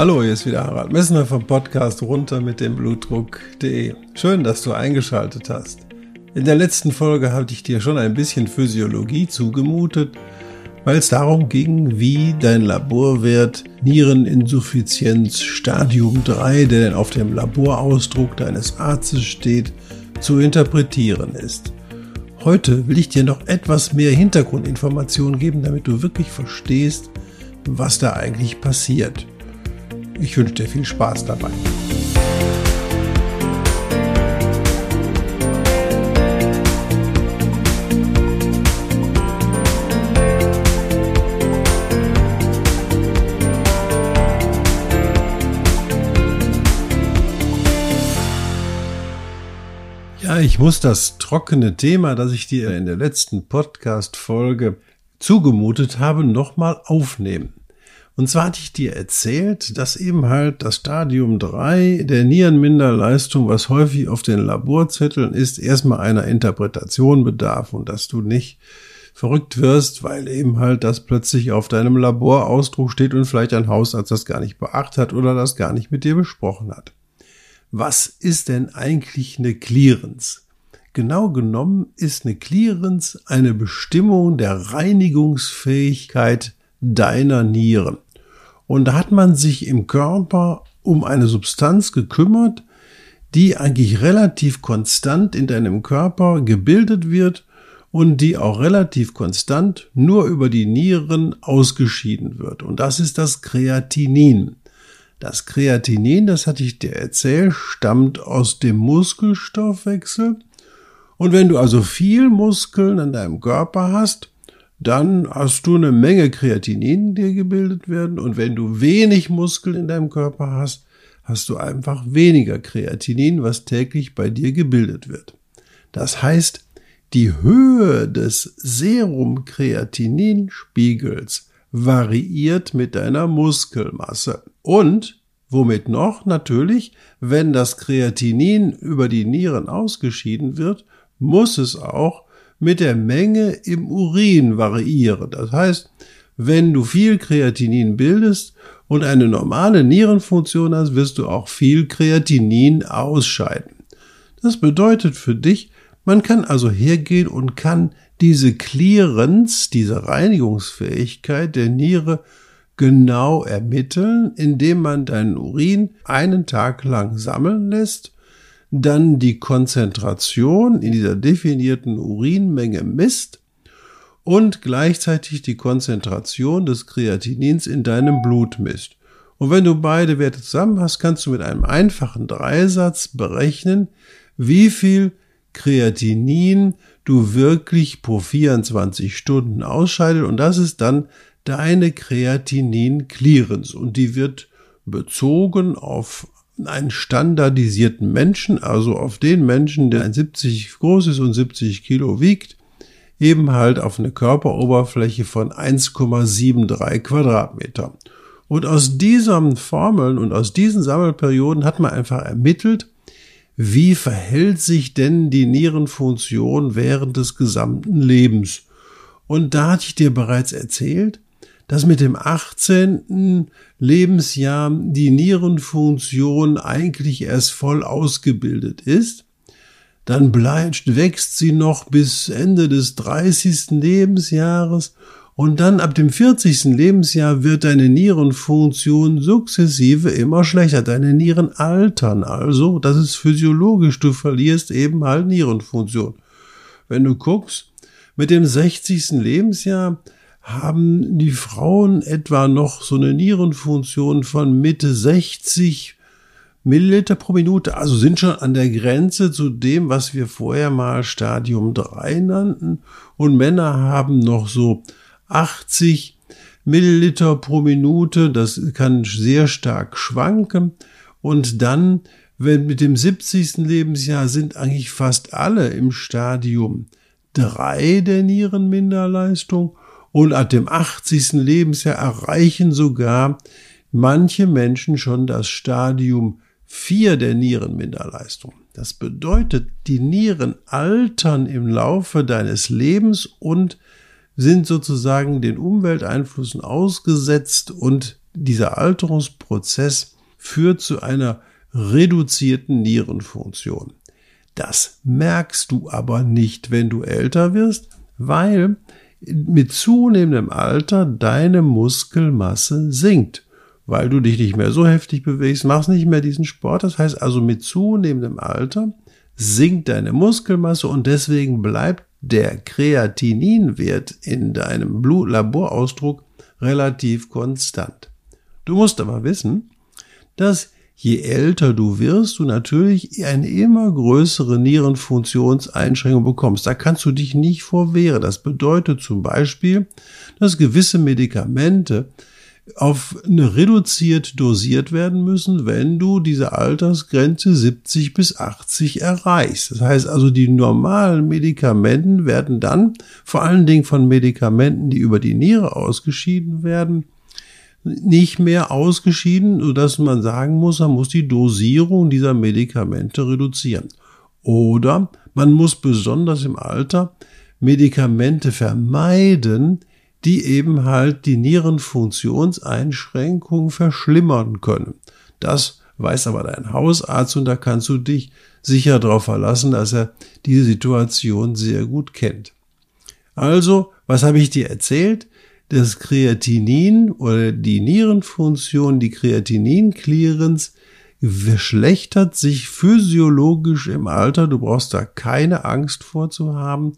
Hallo, hier ist wieder Harald Messner vom Podcast runter mit dem Blutdruck.de. Schön, dass du eingeschaltet hast. In der letzten Folge hatte ich dir schon ein bisschen Physiologie zugemutet, weil es darum ging, wie dein Laborwert Niereninsuffizienz Stadium 3, der auf dem Laborausdruck deines Arztes steht, zu interpretieren ist. Heute will ich dir noch etwas mehr Hintergrundinformationen geben, damit du wirklich verstehst, was da eigentlich passiert. Ich wünsche dir viel Spaß dabei. Ja, ich muss das trockene Thema, das ich dir in der letzten Podcast-Folge zugemutet habe, nochmal aufnehmen. Und zwar hatte ich dir erzählt, dass eben halt das Stadium 3 der Nierenminderleistung, was häufig auf den Laborzetteln ist, erstmal einer Interpretation bedarf und dass du nicht verrückt wirst, weil eben halt das plötzlich auf deinem Laborausdruck steht und vielleicht ein Hausarzt das gar nicht beachtet hat oder das gar nicht mit dir besprochen hat. Was ist denn eigentlich eine Clearance? Genau genommen ist eine Clearance eine Bestimmung der Reinigungsfähigkeit deiner Nieren. Und da hat man sich im Körper um eine Substanz gekümmert, die eigentlich relativ konstant in deinem Körper gebildet wird und die auch relativ konstant nur über die Nieren ausgeschieden wird. Und das ist das Kreatinin. Das Kreatinin, das hatte ich dir erzählt, stammt aus dem Muskelstoffwechsel. Und wenn du also viel Muskeln in deinem Körper hast, dann hast du eine Menge Kreatinin, die gebildet werden. Und wenn du wenig Muskel in deinem Körper hast, hast du einfach weniger Kreatinin, was täglich bei dir gebildet wird. Das heißt, die Höhe des Serum-Kreatinin-Spiegels variiert mit deiner Muskelmasse. Und womit noch? Natürlich, wenn das Kreatinin über die Nieren ausgeschieden wird, muss es auch mit der Menge im Urin variieren. Das heißt, wenn du viel Kreatinin bildest und eine normale Nierenfunktion hast, wirst du auch viel Kreatinin ausscheiden. Das bedeutet für dich, man kann also hergehen und kann diese Clearance, diese Reinigungsfähigkeit der Niere genau ermitteln, indem man deinen Urin einen Tag lang sammeln lässt dann die Konzentration in dieser definierten Urinmenge misst und gleichzeitig die Konzentration des Kreatinins in deinem Blut misst. Und wenn du beide Werte zusammen hast, kannst du mit einem einfachen Dreisatz berechnen, wie viel Kreatinin du wirklich pro 24 Stunden ausscheidet und das ist dann deine Kreatinin-Clearance und die wird bezogen auf einen standardisierten Menschen, also auf den Menschen, der 70 groß ist und 70 Kilo wiegt, eben halt auf eine Körperoberfläche von 1,73 Quadratmeter. Und aus diesen Formeln und aus diesen Sammelperioden hat man einfach ermittelt, wie verhält sich denn die Nierenfunktion während des gesamten Lebens. Und da hatte ich dir bereits erzählt, dass mit dem 18. Lebensjahr die Nierenfunktion eigentlich erst voll ausgebildet ist. Dann bleibt, wächst sie noch bis Ende des 30. Lebensjahres und dann ab dem 40. Lebensjahr wird deine Nierenfunktion sukzessive immer schlechter. Deine Nieren altern also. Das ist physiologisch. Du verlierst eben halt Nierenfunktion. Wenn du guckst, mit dem 60. Lebensjahr haben die Frauen etwa noch so eine Nierenfunktion von Mitte 60 Milliliter pro Minute, also sind schon an der Grenze zu dem, was wir vorher mal Stadium 3 nannten. Und Männer haben noch so 80 Milliliter pro Minute, das kann sehr stark schwanken. Und dann wenn mit dem 70. Lebensjahr sind eigentlich fast alle im Stadium 3 der Nierenminderleistung und ab dem 80. Lebensjahr erreichen sogar manche Menschen schon das Stadium 4 der Nierenminderleistung. Das bedeutet, die Nieren altern im Laufe deines Lebens und sind sozusagen den Umwelteinflüssen ausgesetzt und dieser Alterungsprozess führt zu einer reduzierten Nierenfunktion. Das merkst du aber nicht, wenn du älter wirst, weil mit zunehmendem Alter deine Muskelmasse sinkt weil du dich nicht mehr so heftig bewegst, machst nicht mehr diesen Sport. Das heißt also mit zunehmendem Alter sinkt deine Muskelmasse und deswegen bleibt der Kreatininwert in deinem Blutlaborausdruck relativ konstant. Du musst aber wissen, dass je älter du wirst, du natürlich eine immer größere Nierenfunktionseinschränkung bekommst. Da kannst du dich nicht vorwehren. Das bedeutet zum Beispiel, dass gewisse Medikamente auf eine reduziert dosiert werden müssen, wenn du diese Altersgrenze 70 bis 80 erreichst. Das heißt also, die normalen Medikamenten werden dann, vor allen Dingen von Medikamenten, die über die Niere ausgeschieden werden, nicht mehr ausgeschieden, sodass man sagen muss, man muss die Dosierung dieser Medikamente reduzieren. Oder man muss besonders im Alter Medikamente vermeiden, die eben halt die Nierenfunktionseinschränkung verschlimmern können. Das weiß aber dein Hausarzt und da kannst du dich sicher darauf verlassen, dass er diese Situation sehr gut kennt. Also, was habe ich dir erzählt? Das Kreatinin oder die Nierenfunktion, die Kreatinin-Clearance verschlechtert sich physiologisch im Alter. Du brauchst da keine Angst vorzuhaben.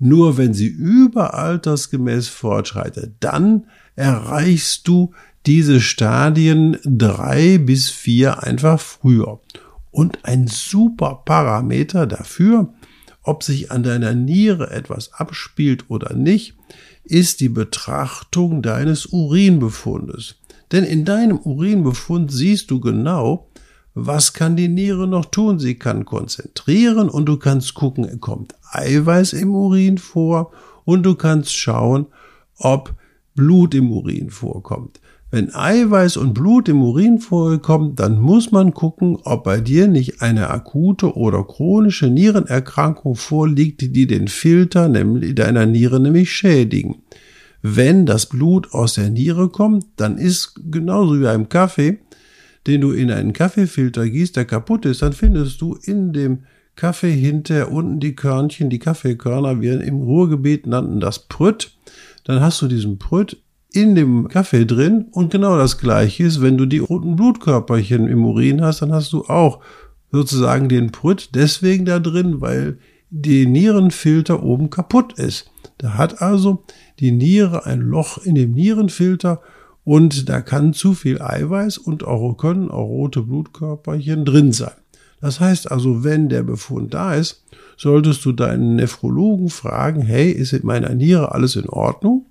Nur wenn sie überaltersgemäß fortschreitet, dann erreichst du diese Stadien drei bis vier einfach früher. Und ein super Parameter dafür, ob sich an deiner Niere etwas abspielt oder nicht, ist die Betrachtung deines Urinbefundes. Denn in deinem Urinbefund siehst du genau, was kann die Niere noch tun? Sie kann konzentrieren und du kannst gucken, kommt Eiweiß im Urin vor und du kannst schauen, ob Blut im Urin vorkommt. Wenn Eiweiß und Blut im Urin vorkommt, dann muss man gucken, ob bei dir nicht eine akute oder chronische Nierenerkrankung vorliegt, die den Filter nämlich deiner Niere nämlich schädigen. Wenn das Blut aus der Niere kommt, dann ist genauso wie beim Kaffee den du in einen Kaffeefilter gießt, der kaputt ist, dann findest du in dem Kaffee hinter unten die Körnchen, die Kaffeekörner, wir im Ruhrgebiet nannten das Prütt. Dann hast du diesen Prütt in dem Kaffee drin und genau das gleiche ist, wenn du die roten Blutkörperchen im Urin hast, dann hast du auch sozusagen den Prütt deswegen da drin, weil die Nierenfilter oben kaputt ist. Da hat also die Niere ein Loch in dem Nierenfilter und da kann zu viel Eiweiß und auch können auch rote Blutkörperchen drin sein. Das heißt also, wenn der Befund da ist, solltest du deinen Nephrologen fragen, hey, ist in meiner Niere alles in Ordnung?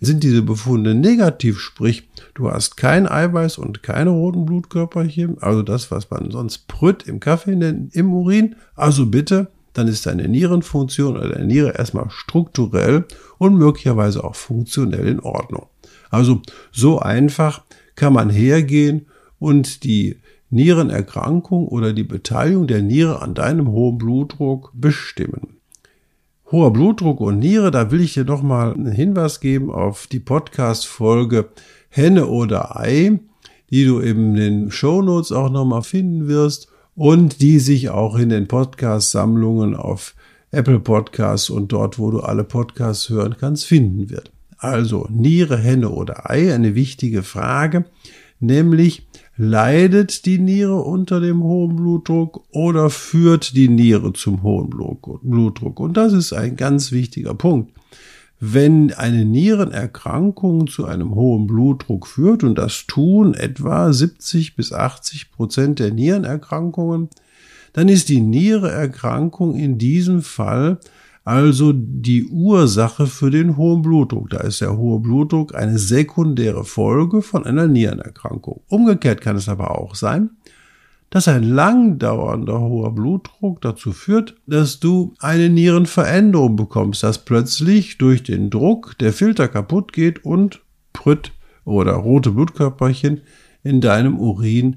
Sind diese Befunde negativ, sprich, du hast kein Eiweiß und keine roten Blutkörperchen, also das, was man sonst Prütt im Kaffee nennt, im Urin, also bitte, dann ist deine Nierenfunktion oder deine Niere erstmal strukturell und möglicherweise auch funktionell in Ordnung. Also so einfach kann man hergehen und die Nierenerkrankung oder die Beteiligung der Niere an deinem hohen Blutdruck bestimmen. Hoher Blutdruck und Niere, da will ich dir noch mal einen Hinweis geben auf die Podcast-Folge Henne oder Ei, die du in den Show Notes auch noch mal finden wirst und die sich auch in den Podcast-Sammlungen auf Apple Podcasts und dort, wo du alle Podcasts hören kannst, finden wird. Also Niere, Henne oder Ei, eine wichtige Frage, nämlich leidet die Niere unter dem hohen Blutdruck oder führt die Niere zum hohen Blutdruck? Und das ist ein ganz wichtiger Punkt. Wenn eine Nierenerkrankung zu einem hohen Blutdruck führt, und das tun etwa 70 bis 80 Prozent der Nierenerkrankungen, dann ist die Niereerkrankung in diesem Fall also die Ursache für den hohen Blutdruck. Da ist der hohe Blutdruck eine sekundäre Folge von einer Nierenerkrankung. Umgekehrt kann es aber auch sein, dass ein lang dauernder hoher Blutdruck dazu führt, dass du eine Nierenveränderung bekommst, dass plötzlich durch den Druck der Filter kaputt geht und Prütt oder rote Blutkörperchen in deinem Urin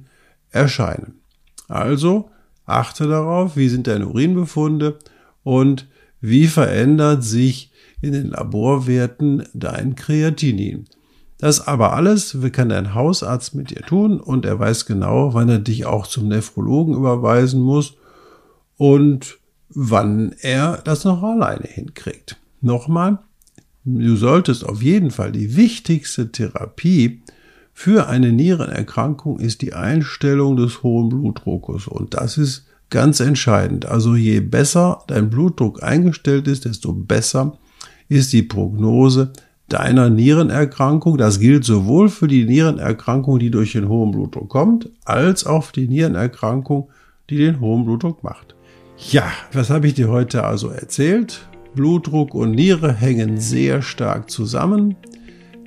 erscheinen. Also achte darauf, wie sind deine Urinbefunde und wie verändert sich in den Laborwerten dein Kreatinin. Das aber alles kann dein Hausarzt mit dir tun und er weiß genau, wann er dich auch zum Nephrologen überweisen muss und wann er das noch alleine hinkriegt. Nochmal, du solltest auf jeden Fall die wichtigste Therapie für eine Nierenerkrankung ist die Einstellung des hohen Blutdruckes und das ist ganz entscheidend. Also je besser dein Blutdruck eingestellt ist, desto besser ist die Prognose deiner Nierenerkrankung. Das gilt sowohl für die Nierenerkrankung, die durch den hohen Blutdruck kommt, als auch für die Nierenerkrankung, die den hohen Blutdruck macht. Ja, was habe ich dir heute also erzählt? Blutdruck und Niere hängen sehr stark zusammen.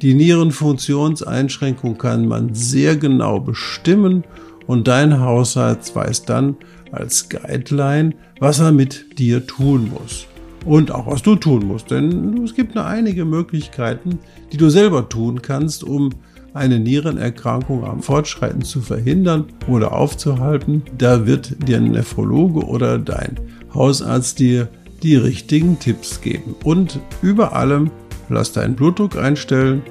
Die Nierenfunktionseinschränkung kann man sehr genau bestimmen und dein Haushalt weiß dann als Guideline, was er mit dir tun muss und auch was du tun musst. Denn es gibt nur einige Möglichkeiten, die du selber tun kannst, um eine Nierenerkrankung am Fortschreiten zu verhindern oder aufzuhalten. Da wird dir ein Nephrologe oder dein Hausarzt dir die richtigen Tipps geben. Und über allem lass deinen Blutdruck einstellen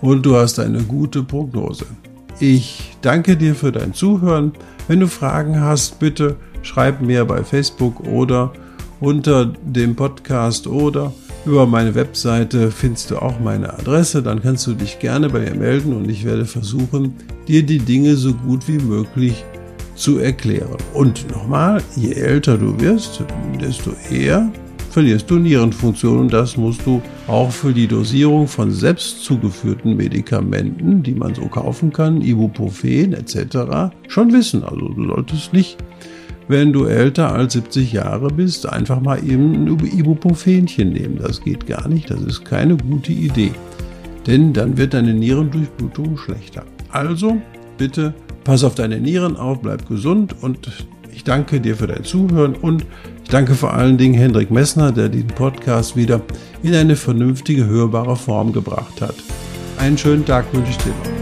und du hast eine gute Prognose. Ich danke dir für dein Zuhören. Wenn du Fragen hast, bitte schreib mir bei Facebook oder unter dem Podcast oder über meine Webseite findest du auch meine Adresse. Dann kannst du dich gerne bei mir melden und ich werde versuchen, dir die Dinge so gut wie möglich zu erklären. Und nochmal, je älter du wirst, desto eher verlierst du Nierenfunktion und das musst du auch für die Dosierung von selbst zugeführten Medikamenten, die man so kaufen kann, Ibuprofen etc., schon wissen. Also du solltest nicht wenn du älter als 70 Jahre bist, einfach mal eben ein Ibuprofenchen nehmen. Das geht gar nicht, das ist keine gute Idee. Denn dann wird deine Nierendurchblutung schlechter. Also bitte pass auf deine Nieren auf, bleib gesund und ich danke dir für dein Zuhören und ich danke vor allen Dingen Hendrik Messner, der diesen Podcast wieder in eine vernünftige, hörbare Form gebracht hat. Einen schönen Tag wünsche ich dir noch.